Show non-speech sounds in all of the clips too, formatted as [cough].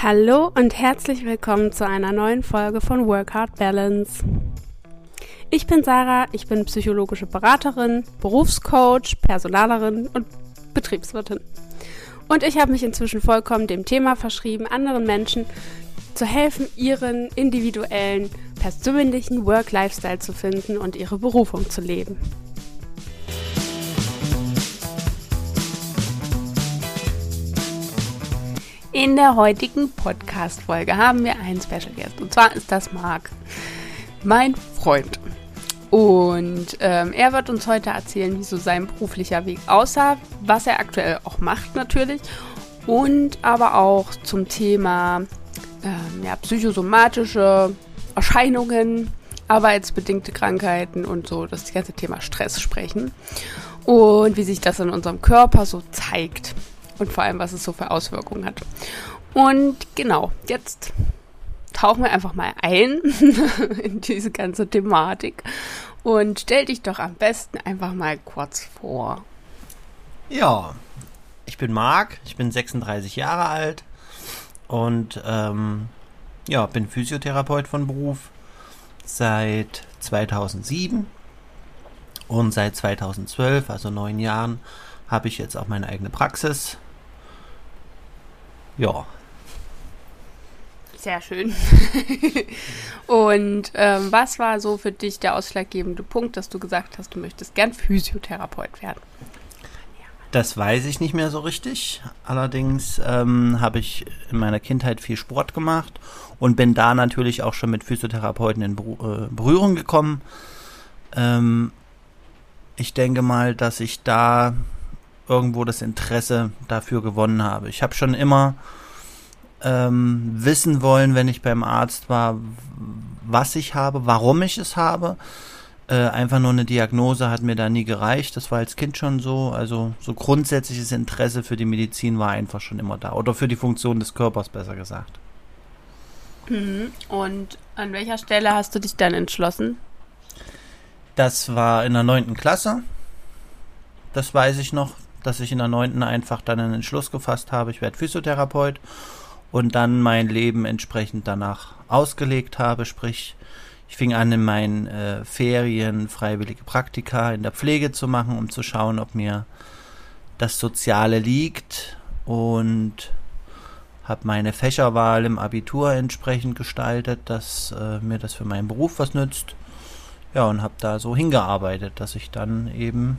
Hallo und herzlich willkommen zu einer neuen Folge von Work Hard Balance. Ich bin Sarah, ich bin psychologische Beraterin, Berufscoach, Personalerin und Betriebswirtin. Und ich habe mich inzwischen vollkommen dem Thema verschrieben, anderen Menschen zu helfen, ihren individuellen, persönlichen Work-Lifestyle zu finden und ihre Berufung zu leben. In der heutigen Podcast-Folge haben wir einen Special Guest. Und zwar ist das Marc, mein Freund. Und ähm, er wird uns heute erzählen, wie so sein beruflicher Weg aussah, was er aktuell auch macht natürlich. Und aber auch zum Thema ähm, ja, psychosomatische Erscheinungen, arbeitsbedingte Krankheiten und so das ganze Thema Stress sprechen. Und wie sich das in unserem Körper so zeigt und vor allem, was es so für Auswirkungen hat. Und genau, jetzt tauchen wir einfach mal ein [laughs] in diese ganze Thematik und stell dich doch am besten einfach mal kurz vor. Ja, ich bin Marc, ich bin 36 Jahre alt und ähm, ja, bin Physiotherapeut von Beruf seit 2007 und seit 2012, also neun Jahren, habe ich jetzt auch meine eigene Praxis ja. Sehr schön. [laughs] Und ähm, was war so für dich der ausschlaggebende Punkt, dass du gesagt hast, du möchtest gern Physiotherapeut werden? Das weiß ich nicht mehr so richtig. Allerdings ähm, habe ich in meiner Kindheit viel Sport gemacht und bin da natürlich auch schon mit Physiotherapeuten in äh, Berührung gekommen. Ähm, ich denke mal, dass ich da irgendwo das Interesse dafür gewonnen habe. Ich habe schon immer ähm, wissen wollen, wenn ich beim Arzt war, was ich habe, warum ich es habe. Äh, einfach nur eine Diagnose hat mir da nie gereicht. Das war als Kind schon so. Also so grundsätzliches Interesse für die Medizin war einfach schon immer da. Oder für die Funktion des Körpers, besser gesagt. Mhm. Und an welcher Stelle hast du dich dann entschlossen? Das war in der neunten Klasse. Das weiß ich noch dass ich in der neunten einfach dann einen Entschluss gefasst habe, ich werde Physiotherapeut und dann mein Leben entsprechend danach ausgelegt habe, sprich ich fing an in meinen äh, Ferien freiwillige Praktika in der Pflege zu machen, um zu schauen, ob mir das Soziale liegt und habe meine Fächerwahl im Abitur entsprechend gestaltet, dass äh, mir das für meinen Beruf was nützt. Ja, und habe da so hingearbeitet, dass ich dann eben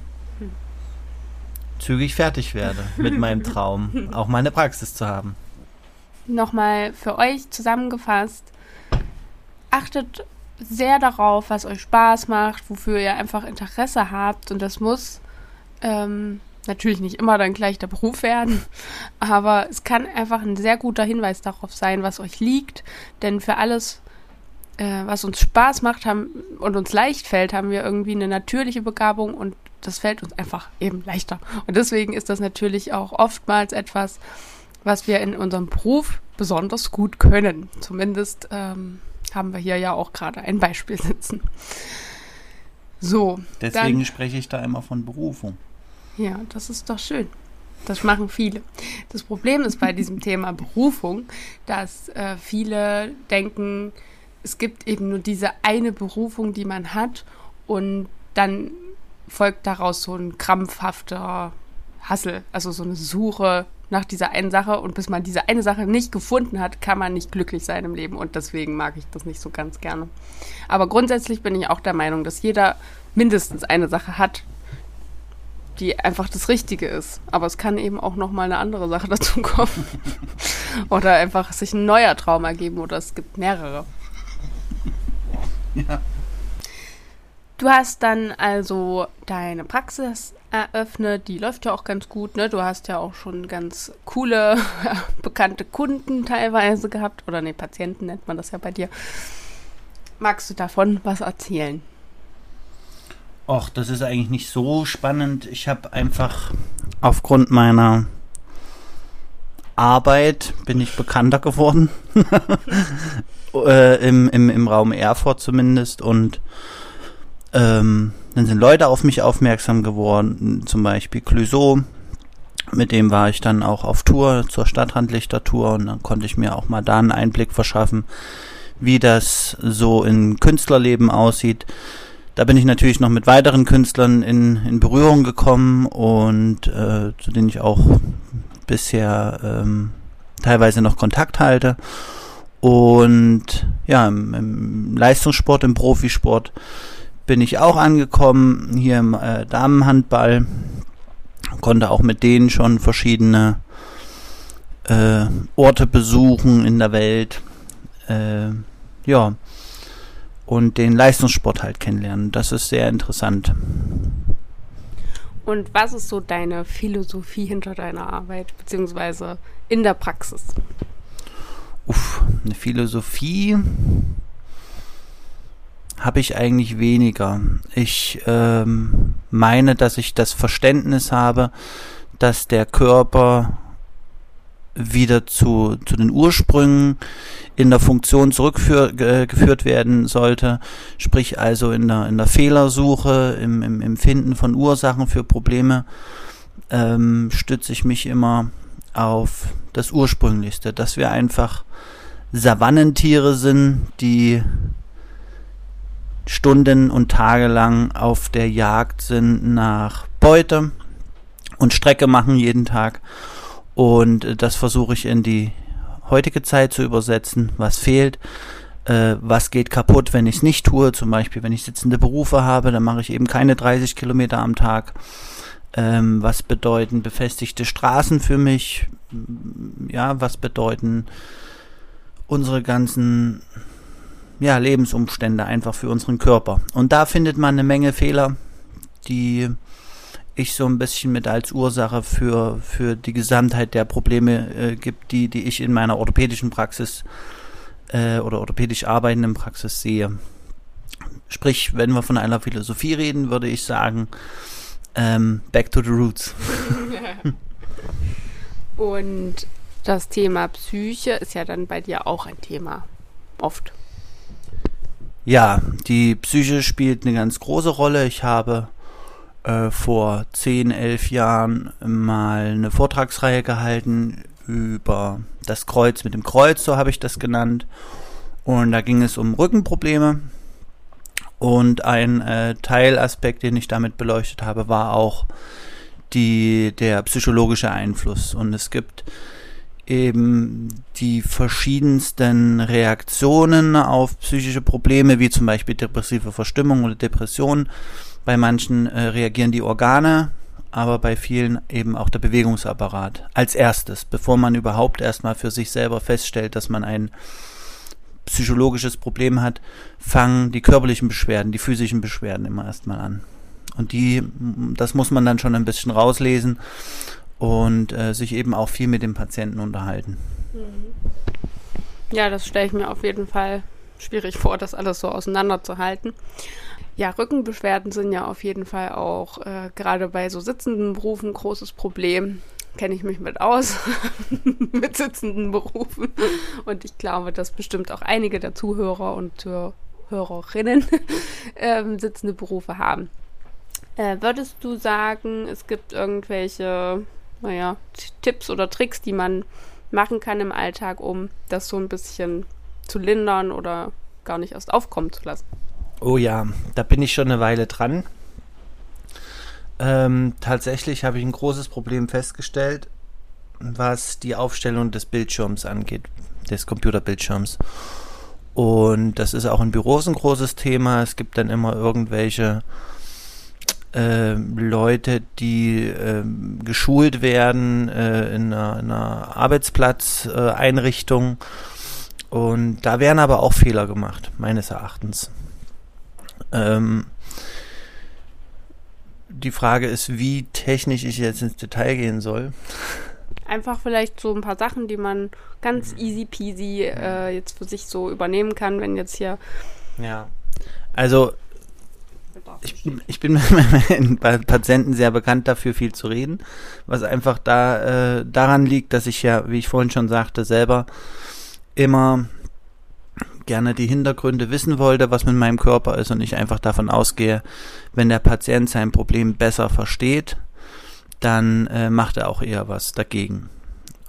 zügig fertig werde mit meinem [laughs] Traum, auch meine Praxis zu haben. Nochmal für euch zusammengefasst, achtet sehr darauf, was euch Spaß macht, wofür ihr einfach Interesse habt. Und das muss ähm, natürlich nicht immer dann gleich der Beruf werden, [laughs] aber es kann einfach ein sehr guter Hinweis darauf sein, was euch liegt, denn für alles, äh, was uns Spaß macht haben, und uns leicht fällt, haben wir irgendwie eine natürliche Begabung und das fällt uns einfach eben leichter. Und deswegen ist das natürlich auch oftmals etwas, was wir in unserem Beruf besonders gut können. Zumindest ähm, haben wir hier ja auch gerade ein Beispiel sitzen. So. Deswegen dann, spreche ich da immer von Berufung. Ja, das ist doch schön. Das machen viele. Das Problem ist bei diesem Thema Berufung, dass äh, viele denken, es gibt eben nur diese eine Berufung, die man hat und dann folgt daraus so ein krampfhafter Hassel, also so eine Suche nach dieser einen Sache und bis man diese eine Sache nicht gefunden hat, kann man nicht glücklich sein im Leben und deswegen mag ich das nicht so ganz gerne. Aber grundsätzlich bin ich auch der Meinung, dass jeder mindestens eine Sache hat, die einfach das Richtige ist. Aber es kann eben auch noch mal eine andere Sache [laughs] dazu kommen oder einfach sich ein neuer Traum ergeben oder es gibt mehrere. Ja. Du hast dann also deine Praxis eröffnet, die läuft ja auch ganz gut, ne? Du hast ja auch schon ganz coole, [laughs] bekannte Kunden teilweise gehabt. Oder ne, Patienten nennt man das ja bei dir. Magst du davon was erzählen? Och, das ist eigentlich nicht so spannend. Ich habe einfach aufgrund meiner Arbeit bin ich bekannter geworden. [laughs] äh, im, im, Im Raum Erfurt zumindest und ähm, dann sind Leute auf mich aufmerksam geworden, zum Beispiel Clouseau, Mit dem war ich dann auch auf Tour zur Stadtrandlichter-Tour und dann konnte ich mir auch mal da einen Einblick verschaffen, wie das so in Künstlerleben aussieht. Da bin ich natürlich noch mit weiteren Künstlern in, in Berührung gekommen und äh, zu denen ich auch bisher ähm, teilweise noch Kontakt halte. Und ja, im, im Leistungssport, im Profisport bin ich auch angekommen, hier im äh, Damenhandball. Konnte auch mit denen schon verschiedene äh, Orte besuchen in der Welt. Äh, ja, und den Leistungssport halt kennenlernen. Das ist sehr interessant. Und was ist so deine Philosophie hinter deiner Arbeit, beziehungsweise in der Praxis? Uff, eine Philosophie habe ich eigentlich weniger. Ich ähm, meine, dass ich das Verständnis habe, dass der Körper wieder zu, zu den Ursprüngen in der Funktion zurückgeführt werden sollte, sprich also in der, in der Fehlersuche, im, im Empfinden von Ursachen für Probleme, ähm, stütze ich mich immer auf das Ursprünglichste, dass wir einfach Savannentiere sind, die Stunden und Tage lang auf der Jagd sind nach Beute und Strecke machen jeden Tag. Und das versuche ich in die heutige Zeit zu übersetzen. Was fehlt? Äh, was geht kaputt, wenn ich es nicht tue? Zum Beispiel, wenn ich sitzende Berufe habe, dann mache ich eben keine 30 Kilometer am Tag. Ähm, was bedeuten befestigte Straßen für mich? Ja, was bedeuten unsere ganzen ja, Lebensumstände einfach für unseren Körper. Und da findet man eine Menge Fehler, die ich so ein bisschen mit als Ursache für, für die Gesamtheit der Probleme äh, gibt, die, die ich in meiner orthopädischen Praxis äh, oder orthopädisch arbeitenden Praxis sehe. Sprich, wenn wir von einer Philosophie reden, würde ich sagen, ähm, back to the roots. [laughs] Und das Thema Psyche ist ja dann bei dir auch ein Thema. Oft. Ja, die Psyche spielt eine ganz große Rolle. Ich habe äh, vor 10, 11 Jahren mal eine Vortragsreihe gehalten über das Kreuz mit dem Kreuz, so habe ich das genannt. Und da ging es um Rückenprobleme. Und ein äh, Teilaspekt, den ich damit beleuchtet habe, war auch die, der psychologische Einfluss. Und es gibt eben die verschiedensten Reaktionen auf psychische Probleme, wie zum Beispiel depressive Verstimmung oder Depression. Bei manchen äh, reagieren die Organe, aber bei vielen eben auch der Bewegungsapparat als erstes, bevor man überhaupt erstmal für sich selber feststellt, dass man ein psychologisches Problem hat, fangen die körperlichen Beschwerden, die physischen Beschwerden immer erstmal an. Und die, das muss man dann schon ein bisschen rauslesen und äh, sich eben auch viel mit dem Patienten unterhalten. Mhm. Ja, das stelle ich mir auf jeden Fall schwierig vor, das alles so auseinanderzuhalten. Ja, Rückenbeschwerden sind ja auf jeden Fall auch äh, gerade bei so sitzenden Berufen ein großes Problem. Kenne ich mich mit aus, [laughs] mit sitzenden Berufen. Und ich glaube, dass bestimmt auch einige der Zuhörer und Hörerinnen [laughs] ähm, sitzende Berufe haben. Äh, würdest du sagen, es gibt irgendwelche naja, Tipps oder Tricks, die man machen kann im Alltag, um das so ein bisschen zu lindern oder gar nicht erst aufkommen zu lassen? Oh ja, da bin ich schon eine Weile dran. Ähm, tatsächlich habe ich ein großes Problem festgestellt, was die Aufstellung des Bildschirms angeht, des Computerbildschirms. Und das ist auch in Büros ein großes Thema. Es gibt dann immer irgendwelche äh, Leute, die äh, geschult werden äh, in einer, in einer Arbeitsplatzeinrichtung. Und da werden aber auch Fehler gemacht, meines Erachtens. Ähm, die Frage ist, wie technisch ich jetzt ins Detail gehen soll. Einfach vielleicht so ein paar Sachen, die man ganz easy peasy äh, jetzt für sich so übernehmen kann, wenn jetzt hier. Ja. Also ich, ich bin bei [laughs] Patienten sehr bekannt dafür, viel zu reden, was einfach da äh, daran liegt, dass ich ja, wie ich vorhin schon sagte, selber immer gerne die Hintergründe wissen wollte, was mit meinem Körper ist und ich einfach davon ausgehe, wenn der Patient sein Problem besser versteht, dann äh, macht er auch eher was dagegen.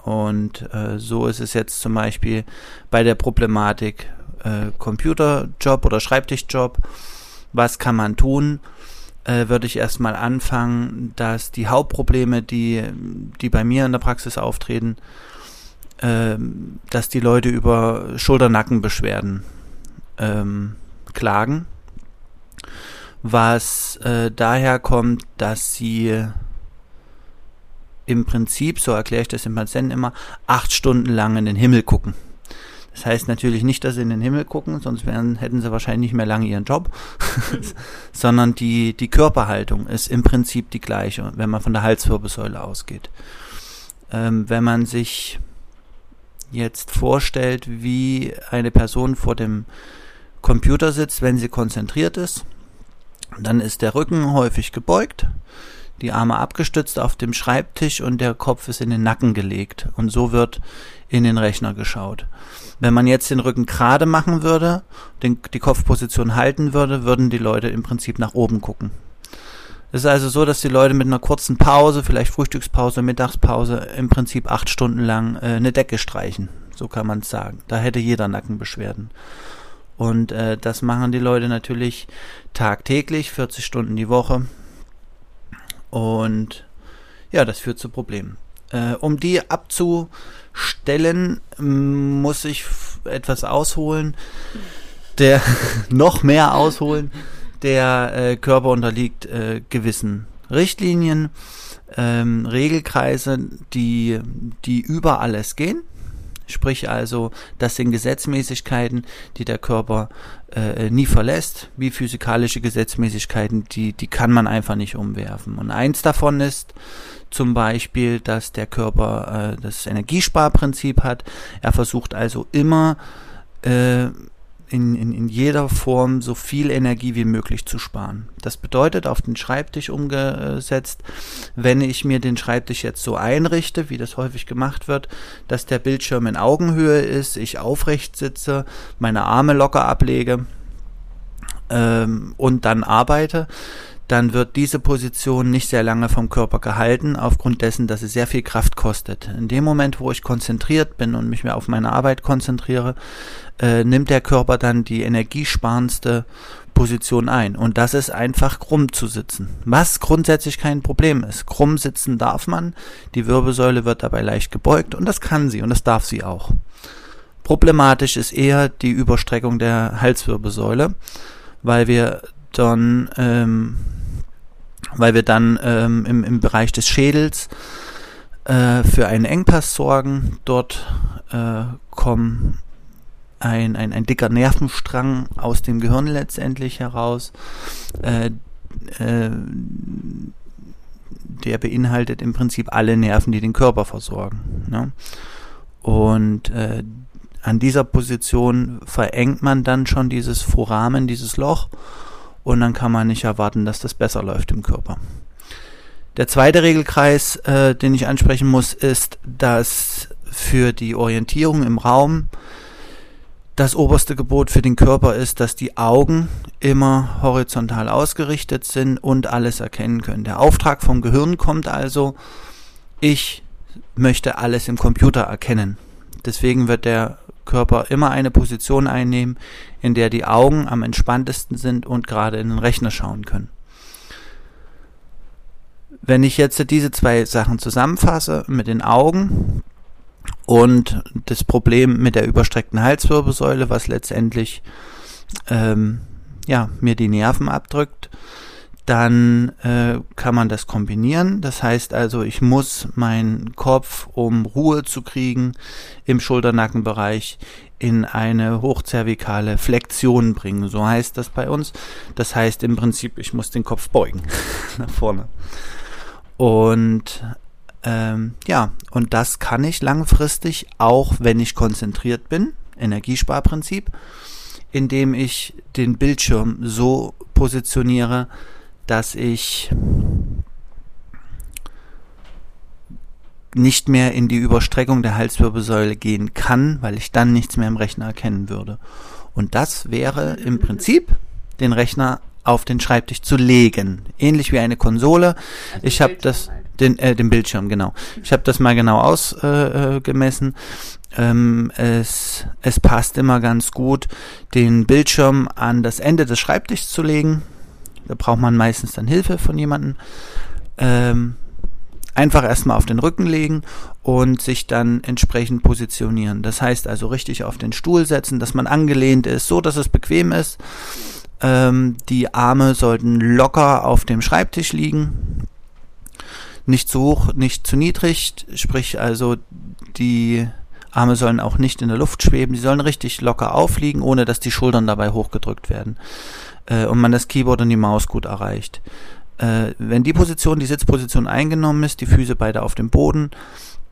Und äh, so ist es jetzt zum Beispiel bei der Problematik äh, Computerjob oder Schreibtischjob. Was kann man tun? Äh, würde ich erstmal anfangen, dass die Hauptprobleme, die, die bei mir in der Praxis auftreten, äh, dass die Leute über Schulternackenbeschwerden ähm, klagen. Was äh, daher kommt, dass sie im Prinzip, so erkläre ich das dem Patienten immer, acht Stunden lang in den Himmel gucken. Das heißt natürlich nicht, dass sie in den Himmel gucken, sonst wären, hätten sie wahrscheinlich nicht mehr lange ihren Job, [laughs] sondern die, die Körperhaltung ist im Prinzip die gleiche, wenn man von der Halswirbelsäule ausgeht. Ähm, wenn man sich jetzt vorstellt, wie eine Person vor dem Computer sitzt, wenn sie konzentriert ist, dann ist der Rücken häufig gebeugt die Arme abgestützt auf dem Schreibtisch und der Kopf ist in den Nacken gelegt. Und so wird in den Rechner geschaut. Wenn man jetzt den Rücken gerade machen würde, den, die Kopfposition halten würde, würden die Leute im Prinzip nach oben gucken. Es ist also so, dass die Leute mit einer kurzen Pause, vielleicht Frühstückspause, Mittagspause, im Prinzip acht Stunden lang äh, eine Decke streichen. So kann man es sagen. Da hätte jeder Nackenbeschwerden. Und äh, das machen die Leute natürlich tagtäglich, 40 Stunden die Woche. Und ja, das führt zu Problemen. Äh, um die abzustellen, muss ich etwas ausholen. Der [laughs] noch mehr ausholen. Der äh, Körper unterliegt äh, gewissen Richtlinien, ähm, Regelkreise, die, die über alles gehen. Sprich also, das sind Gesetzmäßigkeiten, die der Körper äh, nie verlässt, wie physikalische Gesetzmäßigkeiten, die, die kann man einfach nicht umwerfen. Und eins davon ist zum Beispiel, dass der Körper äh, das Energiesparprinzip hat. Er versucht also immer äh, in, in, in jeder Form so viel Energie wie möglich zu sparen. Das bedeutet auf den Schreibtisch umgesetzt, wenn ich mir den Schreibtisch jetzt so einrichte, wie das häufig gemacht wird, dass der Bildschirm in Augenhöhe ist, ich aufrecht sitze, meine Arme locker ablege ähm, und dann arbeite, dann wird diese Position nicht sehr lange vom Körper gehalten, aufgrund dessen, dass sie sehr viel Kraft kostet. In dem Moment, wo ich konzentriert bin und mich mehr auf meine Arbeit konzentriere, äh, nimmt der Körper dann die energiesparendste Position ein. Und das ist einfach krumm zu sitzen. Was grundsätzlich kein Problem ist. Krumm sitzen darf man, die Wirbelsäule wird dabei leicht gebeugt und das kann sie und das darf sie auch. Problematisch ist eher die Überstreckung der Halswirbelsäule, weil wir dann ähm, weil wir dann ähm, im, im Bereich des Schädels äh, für einen Engpass sorgen. Dort äh, kommt ein, ein, ein dicker Nervenstrang aus dem Gehirn letztendlich heraus. Äh, äh, der beinhaltet im Prinzip alle Nerven, die den Körper versorgen. Ne? Und äh, an dieser Position verengt man dann schon dieses Foramen, dieses Loch und dann kann man nicht erwarten, dass das besser läuft im Körper. Der zweite Regelkreis, äh, den ich ansprechen muss, ist, dass für die Orientierung im Raum das oberste Gebot für den Körper ist, dass die Augen immer horizontal ausgerichtet sind und alles erkennen können. Der Auftrag vom Gehirn kommt also, ich möchte alles im Computer erkennen. Deswegen wird der Körper immer eine Position einnehmen, in der die Augen am entspanntesten sind und gerade in den Rechner schauen können. Wenn ich jetzt diese zwei Sachen zusammenfasse mit den Augen und das Problem mit der überstreckten Halswirbelsäule, was letztendlich ähm, ja, mir die Nerven abdrückt, dann äh, kann man das kombinieren. Das heißt also, ich muss meinen Kopf, um Ruhe zu kriegen, im Schulternackenbereich in eine hochzervikale Flexion bringen. So heißt das bei uns. Das heißt im Prinzip, ich muss den Kopf beugen [laughs] nach vorne. Und ähm, ja, und das kann ich langfristig, auch wenn ich konzentriert bin, Energiesparprinzip, indem ich den Bildschirm so positioniere, dass ich nicht mehr in die Überstreckung der Halswirbelsäule gehen kann, weil ich dann nichts mehr im Rechner erkennen würde. Und das wäre im Prinzip den Rechner auf den Schreibtisch zu legen. Ähnlich wie eine Konsole. Also ich habe das Den, äh, den Bildschirm, genau. Ich habe das mal genau ausgemessen. Äh, äh ähm, es, es passt immer ganz gut, den Bildschirm an das Ende des Schreibtischs zu legen. Da braucht man meistens dann Hilfe von jemandem. Ähm, einfach erstmal auf den Rücken legen und sich dann entsprechend positionieren. Das heißt also richtig auf den Stuhl setzen, dass man angelehnt ist, so dass es bequem ist. Ähm, die Arme sollten locker auf dem Schreibtisch liegen. Nicht zu hoch, nicht zu niedrig, sprich also die Arme sollen auch nicht in der Luft schweben, sie sollen richtig locker aufliegen, ohne dass die Schultern dabei hochgedrückt werden äh, und man das Keyboard und die Maus gut erreicht. Äh, wenn die Position, die Sitzposition eingenommen ist, die Füße beide auf dem Boden,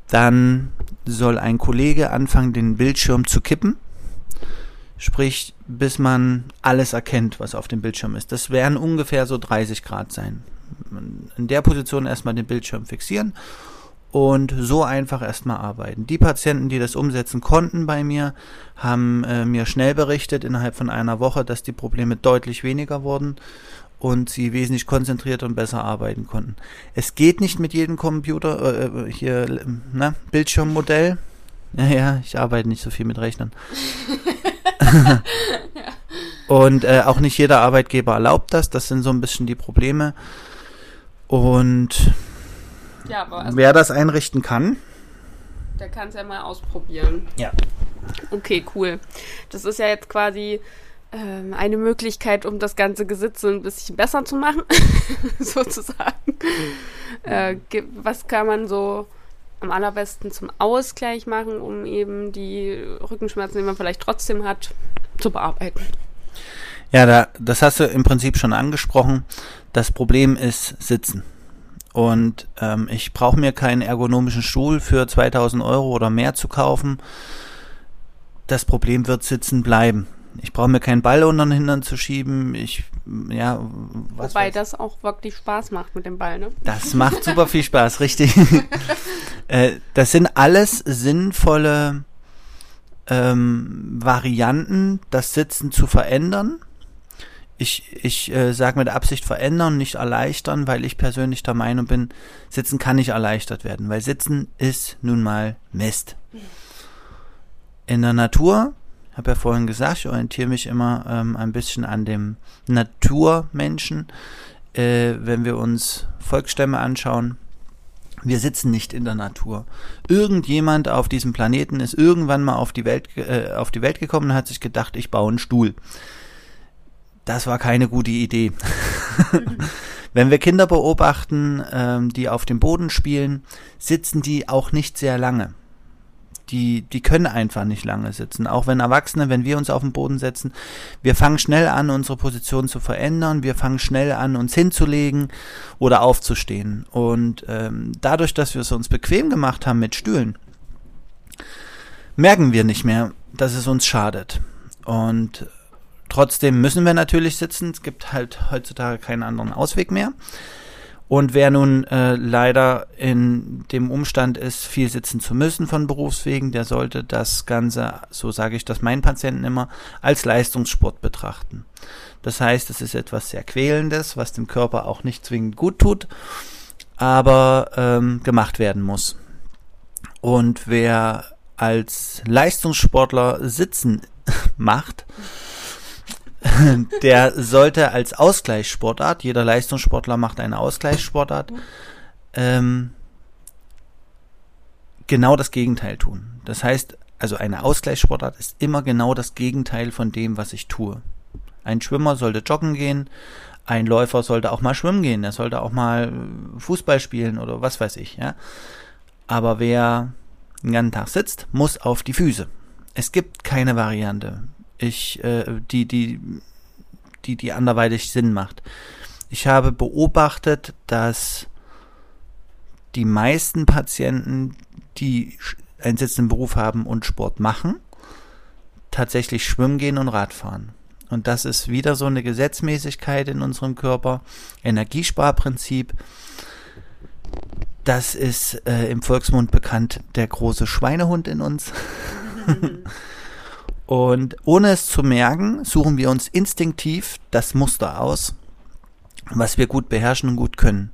dann soll ein Kollege anfangen, den Bildschirm zu kippen. Sprich, bis man alles erkennt, was auf dem Bildschirm ist. Das werden ungefähr so 30 Grad sein. In der Position erstmal den Bildschirm fixieren und so einfach erstmal arbeiten. Die Patienten, die das umsetzen konnten bei mir, haben äh, mir schnell berichtet innerhalb von einer Woche, dass die Probleme deutlich weniger wurden und sie wesentlich konzentrierter und besser arbeiten konnten. Es geht nicht mit jedem Computer, äh, hier, ne, Bildschirmmodell. Ja, ja, ich arbeite nicht so viel mit Rechnern. [laughs] und äh, auch nicht jeder Arbeitgeber erlaubt das. Das sind so ein bisschen die Probleme. Und ja, also wer das einrichten kann, der kann es ja mal ausprobieren. Ja. Okay, cool. Das ist ja jetzt quasi ähm, eine Möglichkeit, um das ganze Gesitze ein bisschen besser zu machen, [laughs] sozusagen. Äh, was kann man so am allerbesten zum Ausgleich machen, um eben die Rückenschmerzen, die man vielleicht trotzdem hat, zu bearbeiten? Ja, da, das hast du im Prinzip schon angesprochen. Das Problem ist Sitzen. Und ähm, ich brauche mir keinen ergonomischen Stuhl für 2000 Euro oder mehr zu kaufen. Das Problem wird Sitzen bleiben. Ich brauche mir keinen Ball unter den Hintern zu schieben. Ich, ja, was Wobei weiß. das auch wirklich Spaß macht mit dem Ball, ne? Das macht super viel Spaß, [laughs] richtig. [laughs] äh, das sind alles sinnvolle ähm, Varianten, das Sitzen zu verändern. Ich, ich äh, sage mit Absicht verändern, nicht erleichtern, weil ich persönlich der Meinung bin, Sitzen kann nicht erleichtert werden, weil Sitzen ist nun mal Mist. In der Natur habe ja vorhin gesagt, ich orientiere mich immer ähm, ein bisschen an dem Naturmenschen. Äh, wenn wir uns Volksstämme anschauen, wir sitzen nicht in der Natur. Irgendjemand auf diesem Planeten ist irgendwann mal auf die Welt, äh, auf die Welt gekommen und hat sich gedacht, ich baue einen Stuhl. Das war keine gute Idee. [laughs] [laughs] Wenn wir Kinder beobachten, ähm, die auf dem Boden spielen, sitzen die auch nicht sehr lange die, die können einfach nicht lange sitzen. Auch wenn Erwachsene, wenn wir uns auf den Boden setzen, wir fangen schnell an, unsere Position zu verändern, wir fangen schnell an, uns hinzulegen oder aufzustehen. Und ähm, dadurch, dass wir es uns bequem gemacht haben mit Stühlen, merken wir nicht mehr, dass es uns schadet. Und trotzdem müssen wir natürlich sitzen. Es gibt halt heutzutage keinen anderen Ausweg mehr. Und wer nun äh, leider in dem Umstand ist, viel sitzen zu müssen von Berufswegen, der sollte das Ganze, so sage ich das meinen Patienten immer, als Leistungssport betrachten. Das heißt, es ist etwas sehr Quälendes, was dem Körper auch nicht zwingend gut tut, aber ähm, gemacht werden muss. Und wer als Leistungssportler Sitzen [laughs] macht, [laughs] der sollte als Ausgleichssportart, jeder Leistungssportler macht eine Ausgleichssportart, ähm, genau das Gegenteil tun. Das heißt, also eine Ausgleichssportart ist immer genau das Gegenteil von dem, was ich tue. Ein Schwimmer sollte joggen gehen, ein Läufer sollte auch mal schwimmen gehen, er sollte auch mal Fußball spielen oder was weiß ich, ja. Aber wer den ganzen Tag sitzt, muss auf die Füße. Es gibt keine Variante ich, äh, die, die, die, die anderweitig Sinn macht. Ich habe beobachtet, dass die meisten Patienten, die einen sitzenden Beruf haben und Sport machen, tatsächlich schwimmen gehen und Radfahren. Und das ist wieder so eine Gesetzmäßigkeit in unserem Körper, Energiesparprinzip. Das ist äh, im Volksmund bekannt der große Schweinehund in uns. [laughs] [laughs] Und ohne es zu merken, suchen wir uns instinktiv das Muster aus, was wir gut beherrschen und gut können.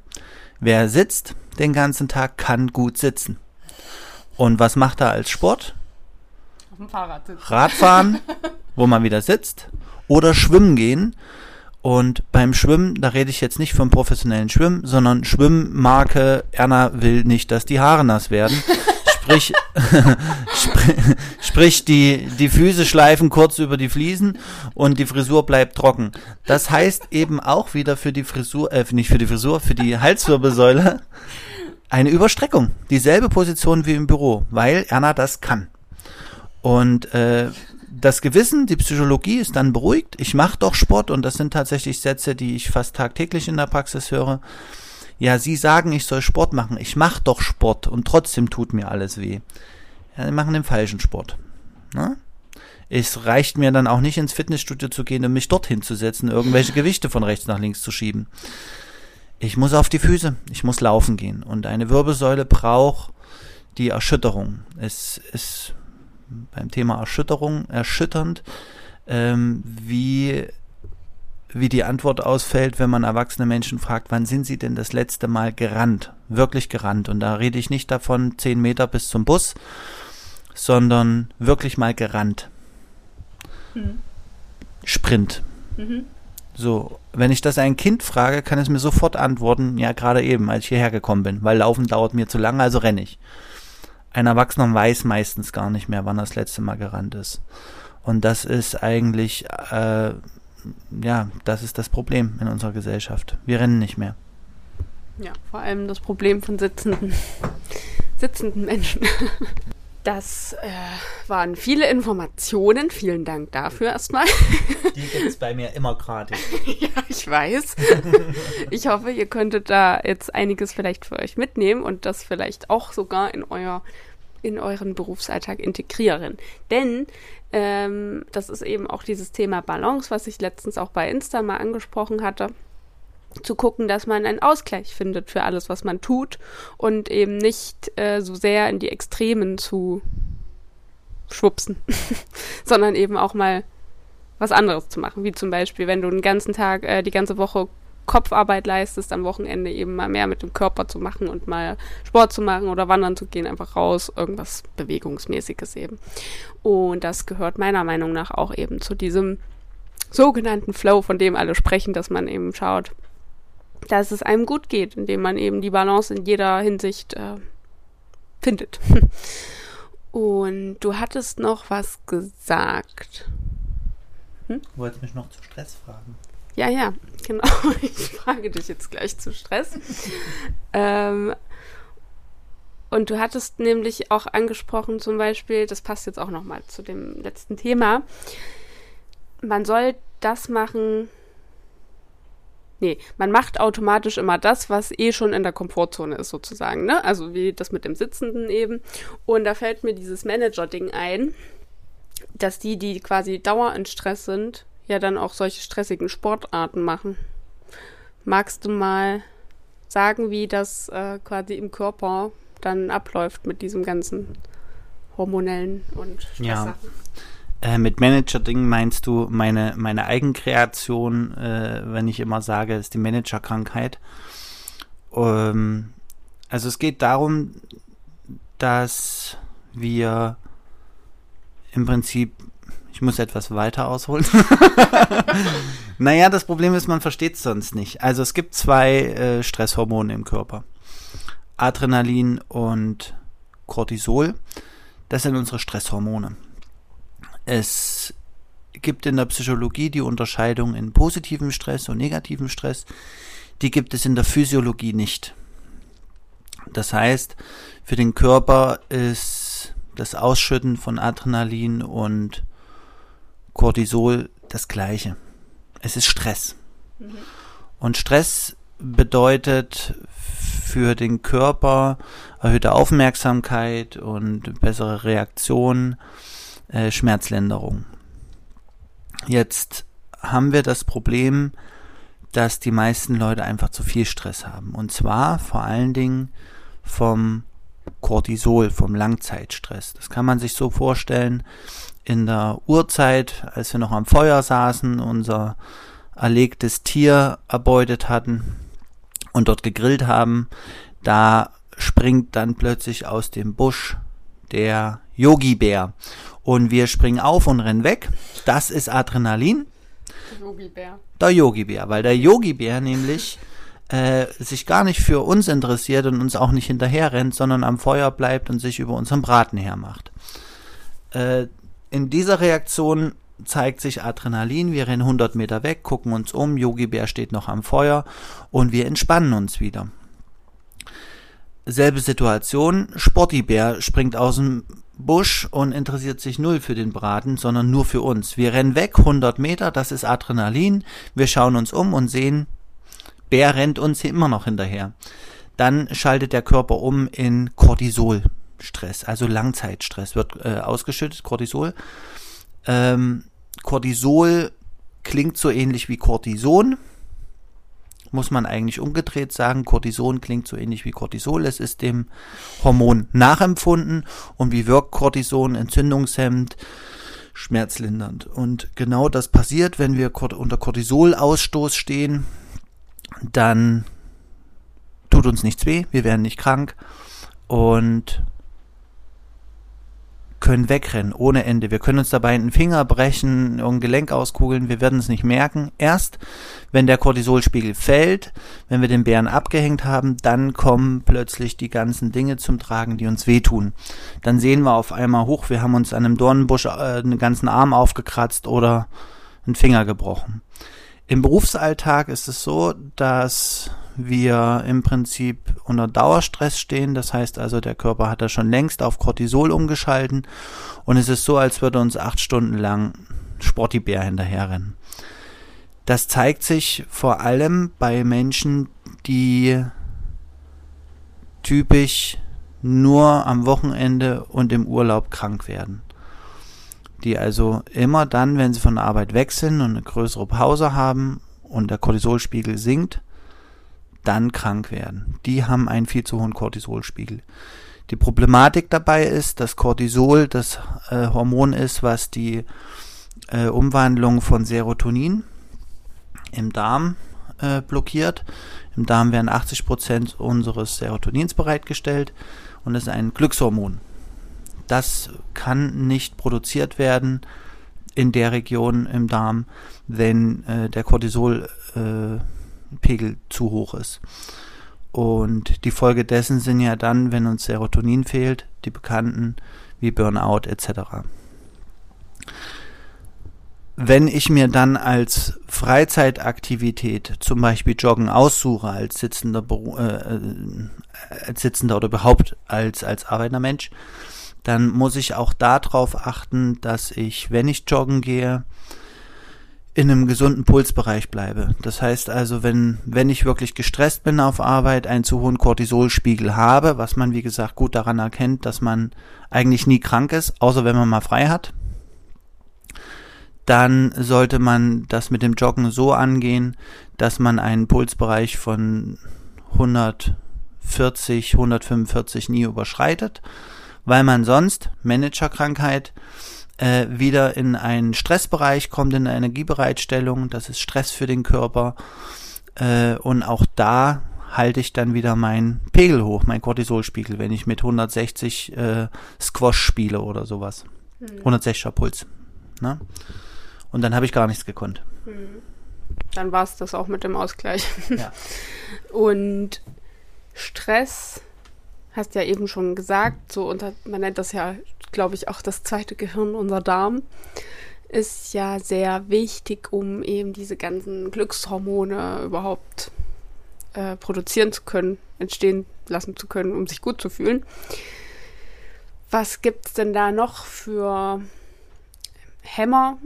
Wer sitzt den ganzen Tag, kann gut sitzen. Und was macht er als Sport? Auf dem Fahrrad sitzen. Radfahren, [laughs] wo man wieder sitzt, oder schwimmen gehen. Und beim Schwimmen, da rede ich jetzt nicht vom professionellen Schwimmen, sondern Schwimmmarke Erna will nicht, dass die Haare nass werden. [laughs] [laughs] Sprich, sprich, die, die Füße schleifen kurz über die Fliesen und die Frisur bleibt trocken. Das heißt eben auch wieder für die Frisur, äh, nicht für die Frisur, für die Halswirbelsäule eine Überstreckung. Dieselbe Position wie im Büro, weil Erna das kann. Und äh, das Gewissen, die Psychologie ist dann beruhigt. Ich mache doch Sport und das sind tatsächlich Sätze, die ich fast tagtäglich in der Praxis höre. Ja, Sie sagen, ich soll Sport machen. Ich mache doch Sport und trotzdem tut mir alles weh. Ja, Sie machen den falschen Sport. Na? Es reicht mir dann auch nicht ins Fitnessstudio zu gehen und mich dorthin zu setzen, irgendwelche [laughs] Gewichte von rechts nach links zu schieben. Ich muss auf die Füße, ich muss laufen gehen. Und eine Wirbelsäule braucht die Erschütterung. Es ist beim Thema Erschütterung erschütternd, ähm, wie, wie die Antwort ausfällt, wenn man erwachsene Menschen fragt, wann sind sie denn das letzte Mal gerannt? Wirklich gerannt. Und da rede ich nicht davon, zehn Meter bis zum Bus, sondern wirklich mal gerannt. Mhm. Sprint. Mhm. So, wenn ich das ein Kind frage, kann es mir sofort antworten, ja, gerade eben, als ich hierher gekommen bin, weil Laufen dauert mir zu lange, also renne ich. Ein Erwachsener weiß meistens gar nicht mehr, wann er das letzte Mal gerannt ist. Und das ist eigentlich, äh, ja, das ist das Problem in unserer Gesellschaft. Wir rennen nicht mehr. Ja, vor allem das Problem von sitzenden, [laughs] sitzenden Menschen. [laughs] Das äh, waren viele Informationen. Vielen Dank dafür erstmal. Die gibt es bei mir immer gratis. [laughs] ja, ich weiß. Ich hoffe, ihr könntet da jetzt einiges vielleicht für euch mitnehmen und das vielleicht auch sogar in euer in euren Berufsalltag integrieren. Denn ähm, das ist eben auch dieses Thema Balance, was ich letztens auch bei Insta mal angesprochen hatte zu gucken, dass man einen Ausgleich findet für alles, was man tut und eben nicht äh, so sehr in die Extremen zu schwupsen, [laughs] sondern eben auch mal was anderes zu machen, wie zum Beispiel, wenn du den ganzen Tag, äh, die ganze Woche Kopfarbeit leistest, am Wochenende eben mal mehr mit dem Körper zu machen und mal Sport zu machen oder wandern zu gehen, einfach raus, irgendwas Bewegungsmäßiges eben. Und das gehört meiner Meinung nach auch eben zu diesem sogenannten Flow, von dem alle sprechen, dass man eben schaut, dass es einem gut geht, indem man eben die Balance in jeder Hinsicht äh, findet. [laughs] Und du hattest noch was gesagt. Hm? Du wolltest mich noch zu Stress fragen. Ja, ja, genau. [laughs] Ich frage dich jetzt gleich zu Stress. ähm, und du hattest nämlich auch angesprochen, zum Beispiel, das passt jetzt auch nochmal zu dem letzten Thema, man soll das machen, Nee, man macht automatisch immer das, was eh schon in der Komfortzone ist, sozusagen. Ne? Also wie das mit dem Sitzenden eben. Und da fällt mir dieses Manager-Ding ein, dass die, die quasi Dauer in Stress sind, ja dann auch solche stressigen Sportarten machen. Magst du mal sagen, wie das äh, quasi im Körper dann abläuft mit diesem ganzen hormonellen und Stresssachen? Ja. Äh, mit Manager-Ding meinst du meine, meine Eigenkreation, äh, wenn ich immer sage, ist die Managerkrankheit. Ähm, also es geht darum, dass wir im Prinzip, ich muss etwas weiter ausholen. [laughs] naja, das Problem ist, man versteht es sonst nicht. Also es gibt zwei äh, Stresshormone im Körper. Adrenalin und Cortisol. Das sind unsere Stresshormone. Es gibt in der Psychologie die Unterscheidung in positivem Stress und negativem Stress. Die gibt es in der Physiologie nicht. Das heißt, für den Körper ist das Ausschütten von Adrenalin und Cortisol das gleiche. Es ist Stress. Mhm. Und Stress bedeutet für den Körper erhöhte Aufmerksamkeit und bessere Reaktion äh, Schmerzlinderung. Jetzt haben wir das Problem, dass die meisten Leute einfach zu viel Stress haben. Und zwar vor allen Dingen vom Cortisol, vom Langzeitstress. Das kann man sich so vorstellen, in der Urzeit, als wir noch am Feuer saßen, unser erlegtes Tier erbeutet hatten und dort gegrillt haben, da springt dann plötzlich aus dem Busch der Yogi-Bär. Und wir springen auf und rennen weg. Das ist Adrenalin. Yogi-Bär. Der Yogi-Bär, weil der Yogi-Bär nämlich äh, sich gar nicht für uns interessiert und uns auch nicht hinterher rennt, sondern am Feuer bleibt und sich über unseren Braten hermacht. Äh, in dieser Reaktion zeigt sich Adrenalin, wir rennen 100 Meter weg, gucken uns um, Yogi Bär steht noch am Feuer und wir entspannen uns wieder. Selbe Situation, Sporty Bär springt aus dem Busch und interessiert sich null für den Braten, sondern nur für uns. Wir rennen weg 100 Meter, das ist Adrenalin, wir schauen uns um und sehen, Bär rennt uns immer noch hinterher. Dann schaltet der Körper um in Cortisolstress, also Langzeitstress wird äh, ausgeschüttet, Cortisol. Ähm, Cortisol klingt so ähnlich wie Cortison. Muss man eigentlich umgedreht sagen. Cortison klingt so ähnlich wie Cortisol. Es ist dem Hormon nachempfunden. Und wie wirkt Cortison? Entzündungshemmend, schmerzlindernd. Und genau das passiert, wenn wir unter Cortisolausstoß stehen. Dann tut uns nichts weh. Wir werden nicht krank. Und können wegrennen ohne Ende. Wir können uns dabei einen Finger brechen, ein Gelenk auskugeln, wir werden es nicht merken. Erst wenn der Cortisolspiegel fällt, wenn wir den Bären abgehängt haben, dann kommen plötzlich die ganzen Dinge zum Tragen, die uns wehtun. Dann sehen wir auf einmal hoch, wir haben uns an einem Dornenbusch äh, einen ganzen Arm aufgekratzt oder einen Finger gebrochen. Im Berufsalltag ist es so, dass wir im Prinzip unter Dauerstress stehen. Das heißt also, der Körper hat da schon längst auf Cortisol umgeschalten und es ist so, als würde uns acht Stunden lang Sportibär hinterherrennen. Das zeigt sich vor allem bei Menschen, die typisch nur am Wochenende und im Urlaub krank werden. Die also immer dann, wenn sie von der Arbeit sind und eine größere Pause haben und der Cortisolspiegel sinkt, dann krank werden. Die haben einen viel zu hohen Cortisolspiegel. Die Problematik dabei ist, dass Cortisol das äh, Hormon ist, was die äh, Umwandlung von Serotonin im Darm äh, blockiert. Im Darm werden 80 Prozent unseres Serotonins bereitgestellt und es ist ein Glückshormon. Das kann nicht produziert werden in der Region im Darm, wenn äh, der Cortisol äh, zu hoch ist. Und die Folge dessen sind ja dann, wenn uns Serotonin fehlt, die bekannten wie Burnout etc. Wenn ich mir dann als Freizeitaktivität zum Beispiel Joggen aussuche als sitzender, äh, äh, als sitzender oder überhaupt als, als arbeitender Mensch, dann muss ich auch darauf achten, dass ich, wenn ich joggen gehe, in einem gesunden Pulsbereich bleibe. Das heißt also, wenn, wenn ich wirklich gestresst bin auf Arbeit, einen zu hohen Cortisolspiegel habe, was man wie gesagt gut daran erkennt, dass man eigentlich nie krank ist, außer wenn man mal frei hat, dann sollte man das mit dem Joggen so angehen, dass man einen Pulsbereich von 140, 145 nie überschreitet, weil man sonst Managerkrankheit äh, wieder in einen Stressbereich kommt, in eine Energiebereitstellung. Das ist Stress für den Körper. Äh, und auch da halte ich dann wieder meinen Pegel hoch, mein Cortisolspiegel, wenn ich mit 160 äh, Squash spiele oder sowas. Mhm. 160er Puls. Ne? Und dann habe ich gar nichts gekonnt. Mhm. Dann war es das auch mit dem Ausgleich. Ja. [laughs] Und Stress, hast ja eben schon gesagt, so unter, man nennt das ja glaube ich, auch das zweite Gehirn, unser Darm, ist ja sehr wichtig, um eben diese ganzen Glückshormone überhaupt äh, produzieren zu können, entstehen lassen zu können, um sich gut zu fühlen. Was gibt es denn da noch für Hämmer,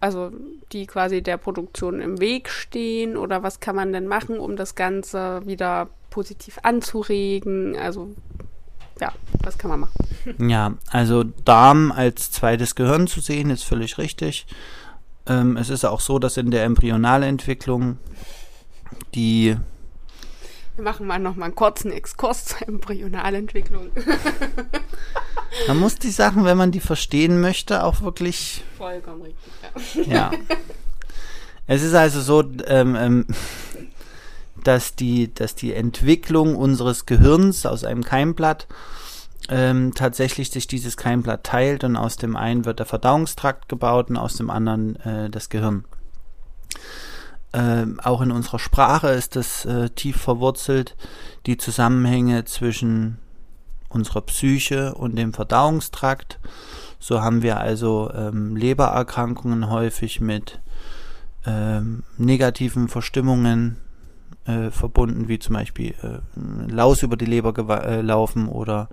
also die quasi der Produktion im Weg stehen? Oder was kann man denn machen, um das Ganze wieder positiv anzuregen? Also ja, was kann man machen? Ja, also Darm als zweites Gehirn zu sehen, ist völlig richtig. Ähm, es ist auch so, dass in der Embryonalentwicklung die wir machen mal noch mal einen kurzen Exkurs zur Embryonalentwicklung. [laughs] man muss die Sachen, wenn man die verstehen möchte, auch wirklich. Vollkommen richtig, ja. ja. Es ist also so, ähm, ähm, dass die, dass die Entwicklung unseres Gehirns aus einem Keimblatt ähm, tatsächlich sich dieses Keimblatt teilt und aus dem einen wird der Verdauungstrakt gebaut und aus dem anderen äh, das Gehirn. Ähm, auch in unserer Sprache ist das äh, tief verwurzelt, die Zusammenhänge zwischen unserer Psyche und dem Verdauungstrakt. So haben wir also ähm, Lebererkrankungen häufig mit ähm, negativen Verstimmungen äh, verbunden, wie zum Beispiel äh, Laus über die Leber äh, laufen oder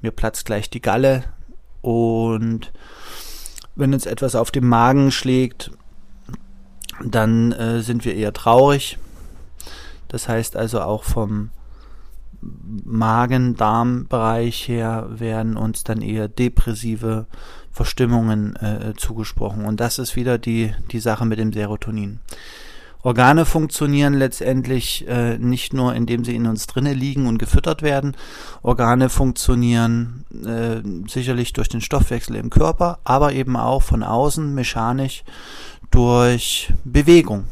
mir platzt gleich die Galle. Und wenn uns etwas auf dem Magen schlägt, dann äh, sind wir eher traurig. Das heißt also auch vom Magen-Darm-Bereich her werden uns dann eher depressive Verstimmungen äh, zugesprochen. Und das ist wieder die, die Sache mit dem Serotonin. Organe funktionieren letztendlich äh, nicht nur, indem sie in uns drinnen liegen und gefüttert werden. Organe funktionieren äh, sicherlich durch den Stoffwechsel im Körper, aber eben auch von außen mechanisch durch Bewegung.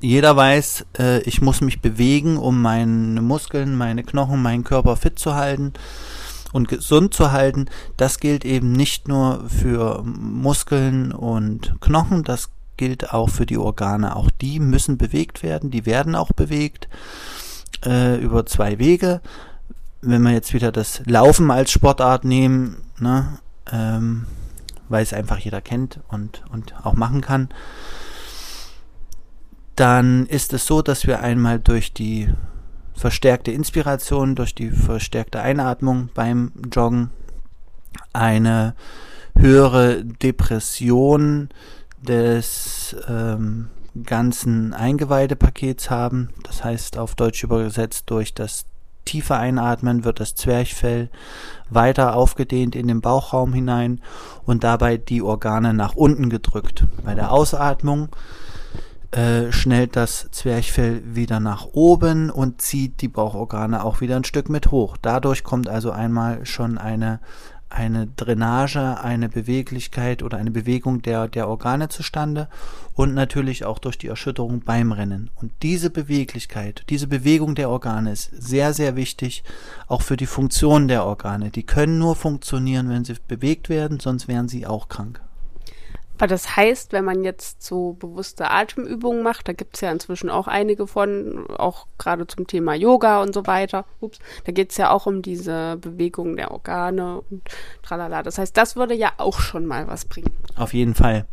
Jeder weiß, äh, ich muss mich bewegen, um meine Muskeln, meine Knochen, meinen Körper fit zu halten und gesund zu halten. Das gilt eben nicht nur für Muskeln und Knochen, das gilt auch für die Organe. Auch die müssen bewegt werden, die werden auch bewegt äh, über zwei Wege. Wenn wir jetzt wieder das Laufen als Sportart nehmen, ne, ähm, weil es einfach jeder kennt und, und auch machen kann, dann ist es so, dass wir einmal durch die verstärkte Inspiration, durch die verstärkte Einatmung beim Joggen eine höhere Depression des ähm, ganzen Eingeweidepakets haben. Das heißt auf Deutsch übersetzt durch das tiefe Einatmen wird das Zwerchfell weiter aufgedehnt in den Bauchraum hinein und dabei die Organe nach unten gedrückt. Bei der Ausatmung äh, schnellt das Zwerchfell wieder nach oben und zieht die Bauchorgane auch wieder ein Stück mit hoch. Dadurch kommt also einmal schon eine eine Drainage, eine Beweglichkeit oder eine Bewegung der, der Organe zustande und natürlich auch durch die Erschütterung beim Rennen. Und diese Beweglichkeit, diese Bewegung der Organe ist sehr, sehr wichtig, auch für die Funktion der Organe. Die können nur funktionieren, wenn sie bewegt werden, sonst wären sie auch krank. Aber das heißt, wenn man jetzt so bewusste Atemübungen macht, da gibt es ja inzwischen auch einige von, auch gerade zum Thema Yoga und so weiter. Ups, da geht es ja auch um diese Bewegung der Organe und tralala. Das heißt, das würde ja auch schon mal was bringen. Auf jeden Fall.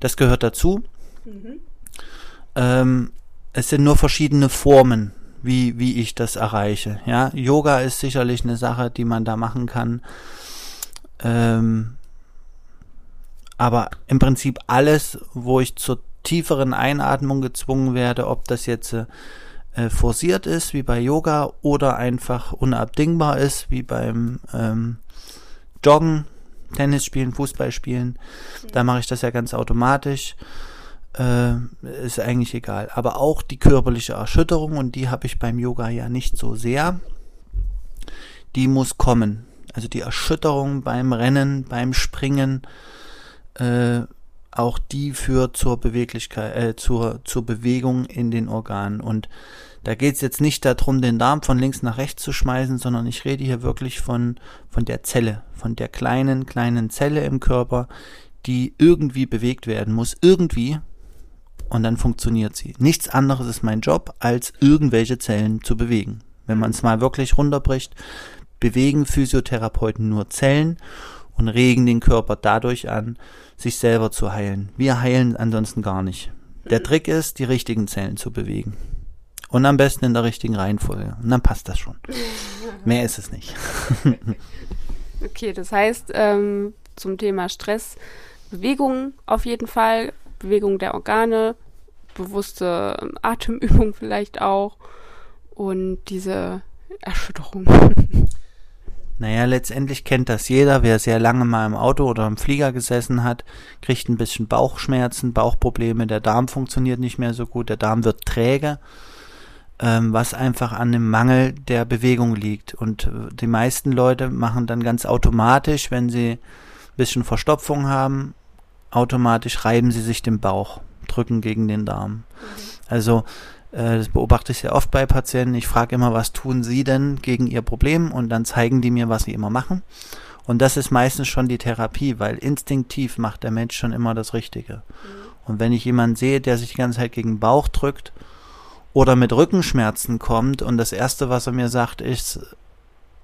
Das gehört dazu. Mhm. Ähm, es sind nur verschiedene Formen, wie, wie ich das erreiche. Ja, Yoga ist sicherlich eine Sache, die man da machen kann. Ähm, aber im Prinzip alles, wo ich zur tieferen Einatmung gezwungen werde, ob das jetzt äh, forciert ist, wie bei Yoga, oder einfach unabdingbar ist, wie beim ähm, Joggen, Tennis spielen, Fußball spielen. Da mache ich das ja ganz automatisch. Äh, ist eigentlich egal. Aber auch die körperliche Erschütterung, und die habe ich beim Yoga ja nicht so sehr, die muss kommen. Also die Erschütterung beim Rennen, beim Springen, äh, auch die führt zur Beweglichkeit, äh, zur, zur Bewegung in den Organen. Und da geht es jetzt nicht darum, den Darm von links nach rechts zu schmeißen, sondern ich rede hier wirklich von, von der Zelle, von der kleinen, kleinen Zelle im Körper, die irgendwie bewegt werden muss, irgendwie, und dann funktioniert sie. Nichts anderes ist mein Job, als irgendwelche Zellen zu bewegen. Wenn man es mal wirklich runterbricht, bewegen Physiotherapeuten nur Zellen und regen den Körper dadurch an, sich selber zu heilen. Wir heilen ansonsten gar nicht. Der Trick ist, die richtigen Zellen zu bewegen. Und am besten in der richtigen Reihenfolge. Und dann passt das schon. [laughs] Mehr ist es nicht. [laughs] okay, das heißt, ähm, zum Thema Stress, Bewegung auf jeden Fall, Bewegung der Organe, bewusste Atemübung [laughs] vielleicht auch und diese Erschütterung. Naja, letztendlich kennt das jeder. Wer sehr lange mal im Auto oder im Flieger gesessen hat, kriegt ein bisschen Bauchschmerzen, Bauchprobleme. Der Darm funktioniert nicht mehr so gut. Der Darm wird träge, ähm, was einfach an dem Mangel der Bewegung liegt. Und äh, die meisten Leute machen dann ganz automatisch, wenn sie ein bisschen Verstopfung haben, automatisch reiben sie sich den Bauch, drücken gegen den Darm. Mhm. Also das beobachte ich sehr oft bei Patienten. Ich frage immer, was tun sie denn gegen ihr Problem? Und dann zeigen die mir, was sie immer machen. Und das ist meistens schon die Therapie, weil instinktiv macht der Mensch schon immer das Richtige. Mhm. Und wenn ich jemanden sehe, der sich die ganze Zeit gegen den Bauch drückt oder mit Rückenschmerzen kommt und das Erste, was er mir sagt, ist,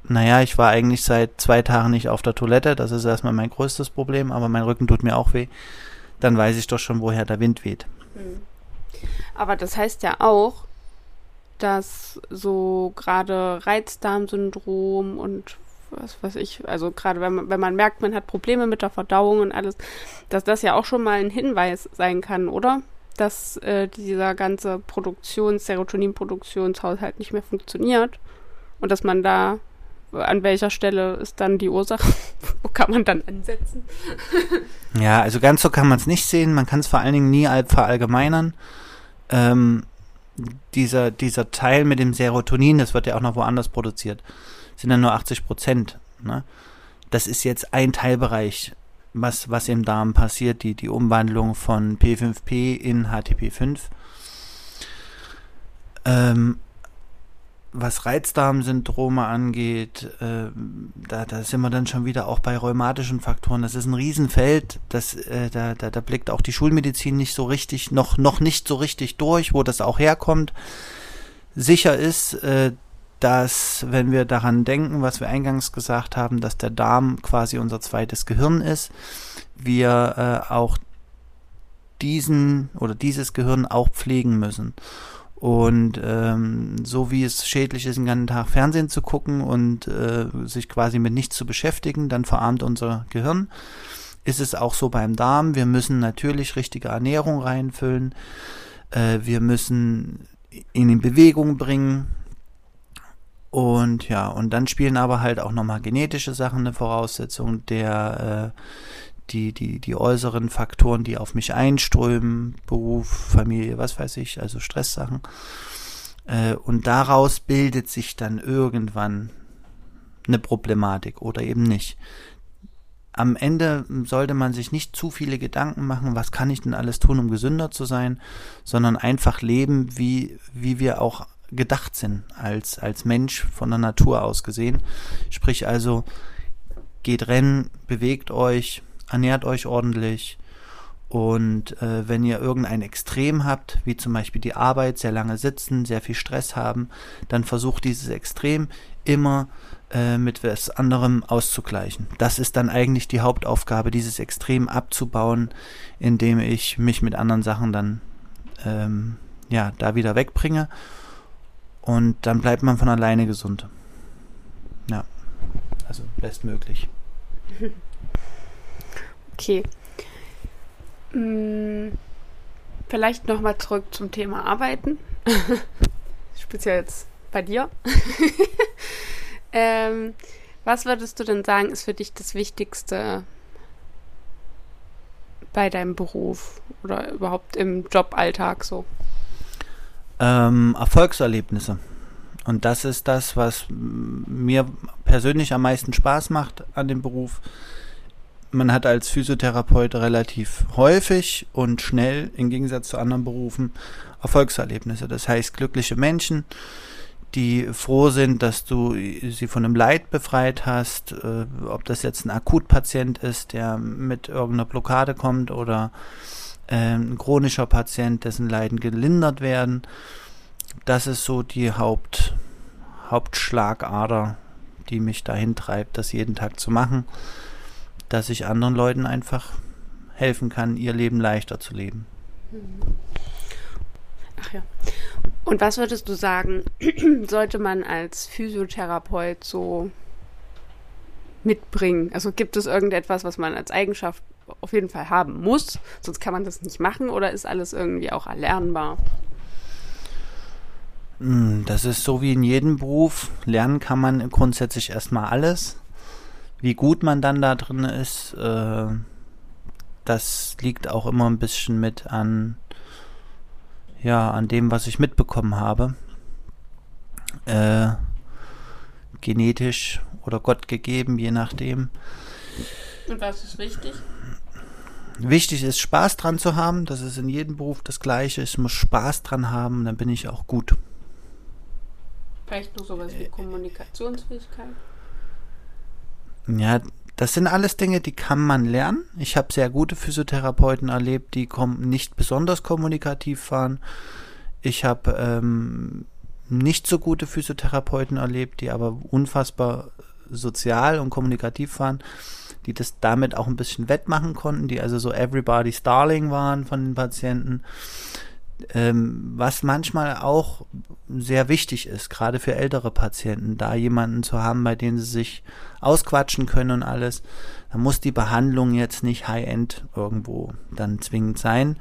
naja, ich war eigentlich seit zwei Tagen nicht auf der Toilette, das ist erstmal mein größtes Problem, aber mein Rücken tut mir auch weh, dann weiß ich doch schon, woher der Wind weht. Mhm. Aber das heißt ja auch, dass so gerade Reizdarmsyndrom und was weiß ich, also gerade wenn man, wenn man merkt, man hat Probleme mit der Verdauung und alles, dass das ja auch schon mal ein Hinweis sein kann, oder? Dass äh, dieser ganze Produktions-, Serotoninproduktionshaushalt nicht mehr funktioniert und dass man da, an welcher Stelle ist dann die Ursache? [laughs] Wo kann man dann ansetzen? ja, also ganz so kann man es nicht sehen. Man kann es vor allen Dingen nie verallgemeinern. Ähm, dieser, dieser Teil mit dem Serotonin, das wird ja auch noch woanders produziert sind dann nur 80 Prozent. Ne? Das ist jetzt ein Teilbereich, was, was im Darm passiert, die, die Umwandlung von P5P in HTP5. Ähm, was Reizdarmsyndrome angeht, äh, da, da sind wir dann schon wieder auch bei rheumatischen Faktoren. Das ist ein Riesenfeld, das, äh, da, da, da blickt auch die Schulmedizin nicht so richtig, noch, noch nicht so richtig durch, wo das auch herkommt. Sicher ist, äh, dass, wenn wir daran denken, was wir eingangs gesagt haben, dass der Darm quasi unser zweites Gehirn ist, wir äh, auch diesen oder dieses Gehirn auch pflegen müssen. Und ähm, so wie es schädlich ist, den ganzen Tag Fernsehen zu gucken und äh, sich quasi mit nichts zu beschäftigen, dann verarmt unser Gehirn. Ist es auch so beim Darm. Wir müssen natürlich richtige Ernährung reinfüllen. Äh, wir müssen ihn in Bewegung bringen. Und ja, und dann spielen aber halt auch nochmal genetische Sachen eine Voraussetzung, der, äh, die, die, die äußeren Faktoren, die auf mich einströmen, Beruf, Familie, was weiß ich, also Stresssachen. Äh, und daraus bildet sich dann irgendwann eine Problematik oder eben nicht. Am Ende sollte man sich nicht zu viele Gedanken machen, was kann ich denn alles tun, um gesünder zu sein, sondern einfach leben, wie, wie wir auch gedacht sind als, als Mensch von der Natur aus gesehen. Sprich also, geht rennen, bewegt euch, ernährt euch ordentlich und äh, wenn ihr irgendein Extrem habt, wie zum Beispiel die Arbeit, sehr lange sitzen, sehr viel Stress haben, dann versucht dieses Extrem immer äh, mit was anderem auszugleichen. Das ist dann eigentlich die Hauptaufgabe, dieses Extrem abzubauen, indem ich mich mit anderen Sachen dann ähm, ja da wieder wegbringe und dann bleibt man von alleine gesund. Ja, also bestmöglich. [laughs] Okay. Hm, vielleicht nochmal zurück zum Thema Arbeiten. [laughs] Speziell jetzt bei dir. [laughs] ähm, was würdest du denn sagen, ist für dich das Wichtigste bei deinem Beruf oder überhaupt im Joballtag so? ähm, Erfolgserlebnisse. Und das ist das, was mir persönlich am meisten Spaß macht an dem Beruf. Man hat als Physiotherapeut relativ häufig und schnell, im Gegensatz zu anderen Berufen, Erfolgserlebnisse. Das heißt, glückliche Menschen, die froh sind, dass du sie von einem Leid befreit hast, äh, ob das jetzt ein Akutpatient ist, der mit irgendeiner Blockade kommt oder ähm, ein chronischer Patient, dessen Leiden gelindert werden. Das ist so die Haupt, Hauptschlagader, die mich dahin treibt, das jeden Tag zu machen, dass ich anderen Leuten einfach helfen kann, ihr Leben leichter zu leben. Ach ja. Und was würdest du sagen, [clears throat] sollte man als Physiotherapeut so mitbringen? Also gibt es irgendetwas, was man als Eigenschaft auf jeden Fall haben muss, sonst kann man das nicht machen oder ist alles irgendwie auch erlernbar? Hm, das ist so wie in jedem Beruf. Lernen kann man grundsätzlich erstmal alles. Wie gut man dann da drin ist, äh, das liegt auch immer ein bisschen mit an, ja, an dem, was ich mitbekommen habe. Äh, genetisch oder Gott gegeben, je nachdem. Und was ist richtig? wichtig ist, Spaß dran zu haben. Das ist in jedem Beruf das Gleiche. Ich muss Spaß dran haben, dann bin ich auch gut. Vielleicht noch sowas wie Kommunikationsfähigkeit. Ja, das sind alles Dinge, die kann man lernen. Ich habe sehr gute Physiotherapeuten erlebt, die nicht besonders kommunikativ waren. Ich habe ähm, nicht so gute Physiotherapeuten erlebt, die aber unfassbar sozial und kommunikativ waren, die das damit auch ein bisschen wettmachen konnten, die also so Everybody's Darling waren von den Patienten. Ähm, was manchmal auch sehr wichtig ist, gerade für ältere Patienten, da jemanden zu haben, bei dem sie sich ausquatschen können und alles. Da muss die Behandlung jetzt nicht High-End irgendwo dann zwingend sein.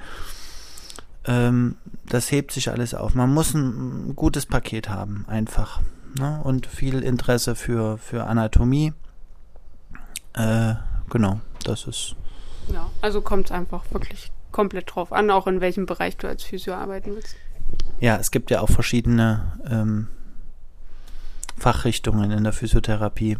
Ähm, das hebt sich alles auf. Man muss ein gutes Paket haben, einfach. Ne? Und viel Interesse für, für Anatomie. Äh, genau, das ist. Ja, also kommt es einfach wirklich komplett drauf an, auch in welchem Bereich du als Physio arbeiten willst. Ja, es gibt ja auch verschiedene ähm, Fachrichtungen in der Physiotherapie.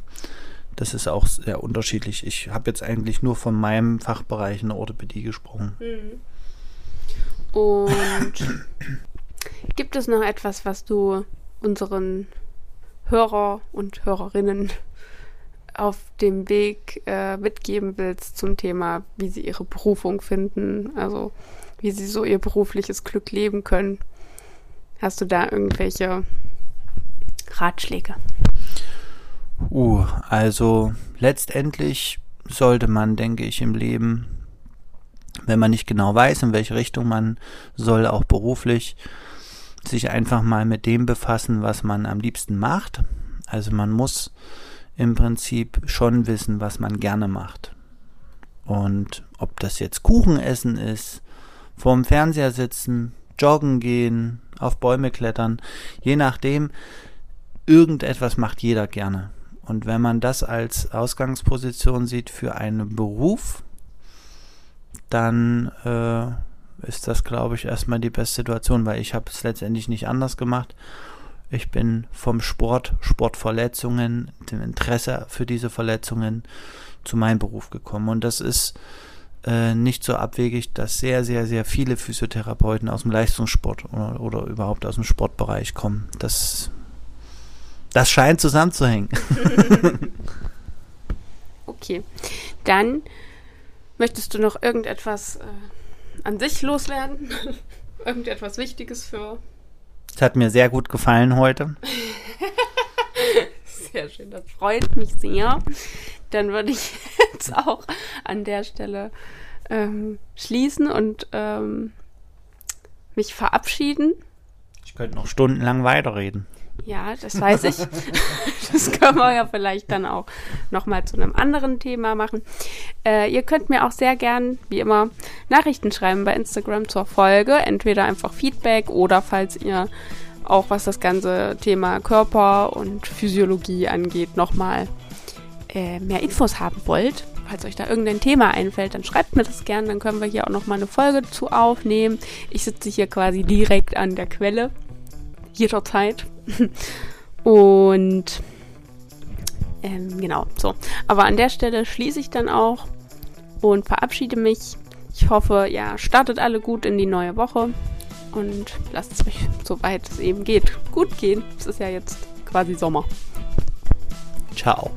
Das ist auch sehr unterschiedlich. Ich habe jetzt eigentlich nur von meinem Fachbereich in der Orthopädie gesprochen. Mhm. Und [coughs] gibt es noch etwas, was du unseren Hörer und Hörerinnen auf dem Weg äh, mitgeben willst zum Thema, wie sie ihre Berufung finden, also wie sie so ihr berufliches Glück leben können. Hast du da irgendwelche Ratschläge? Uh, also letztendlich sollte man, denke ich, im Leben, wenn man nicht genau weiß, in welche Richtung man soll, auch beruflich, sich einfach mal mit dem befassen, was man am liebsten macht. Also man muss im Prinzip schon wissen, was man gerne macht. Und ob das jetzt Kuchen essen ist, vorm Fernseher sitzen, joggen gehen, auf Bäume klettern, je nachdem, irgendetwas macht jeder gerne. Und wenn man das als Ausgangsposition sieht für einen Beruf, dann äh, ist das, glaube ich, erstmal die beste Situation, weil ich habe es letztendlich nicht anders gemacht ich bin vom Sport, Sportverletzungen, dem Interesse für diese Verletzungen zu meinem Beruf gekommen. Und das ist äh, nicht so abwegig, dass sehr, sehr, sehr viele Physiotherapeuten aus dem Leistungssport oder, oder überhaupt aus dem Sportbereich kommen. Das, das scheint zusammenzuhängen. [laughs] okay. Dann möchtest du noch irgendetwas äh, an sich loswerden? [laughs] irgendetwas Wichtiges für es hat mir sehr gut gefallen heute. [laughs] sehr schön, das freut mich sehr. Dann würde ich [laughs] jetzt auch an der Stelle ähm, schließen und ähm, mich verabschieden. Ich könnte noch stundenlang weiterreden. Ja, das weiß ich. [laughs] das können wir ja vielleicht dann auch nochmal zu einem anderen Thema machen. Äh, ihr könnt mir auch sehr gern, wie immer, Nachrichten schreiben bei Instagram zur Folge. Entweder einfach Feedback oder falls ihr auch was das ganze Thema Körper und Physiologie angeht, nochmal äh, mehr Infos haben wollt. Falls euch da irgendein Thema einfällt, dann schreibt mir das gern, dann können wir hier auch nochmal eine Folge zu aufnehmen. Ich sitze hier quasi direkt an der Quelle jederzeit. Und ähm, genau, so. Aber an der Stelle schließe ich dann auch und verabschiede mich. Ich hoffe, ja, startet alle gut in die neue Woche und lasst es euch, soweit es eben geht, gut gehen. Es ist ja jetzt quasi Sommer. Ciao.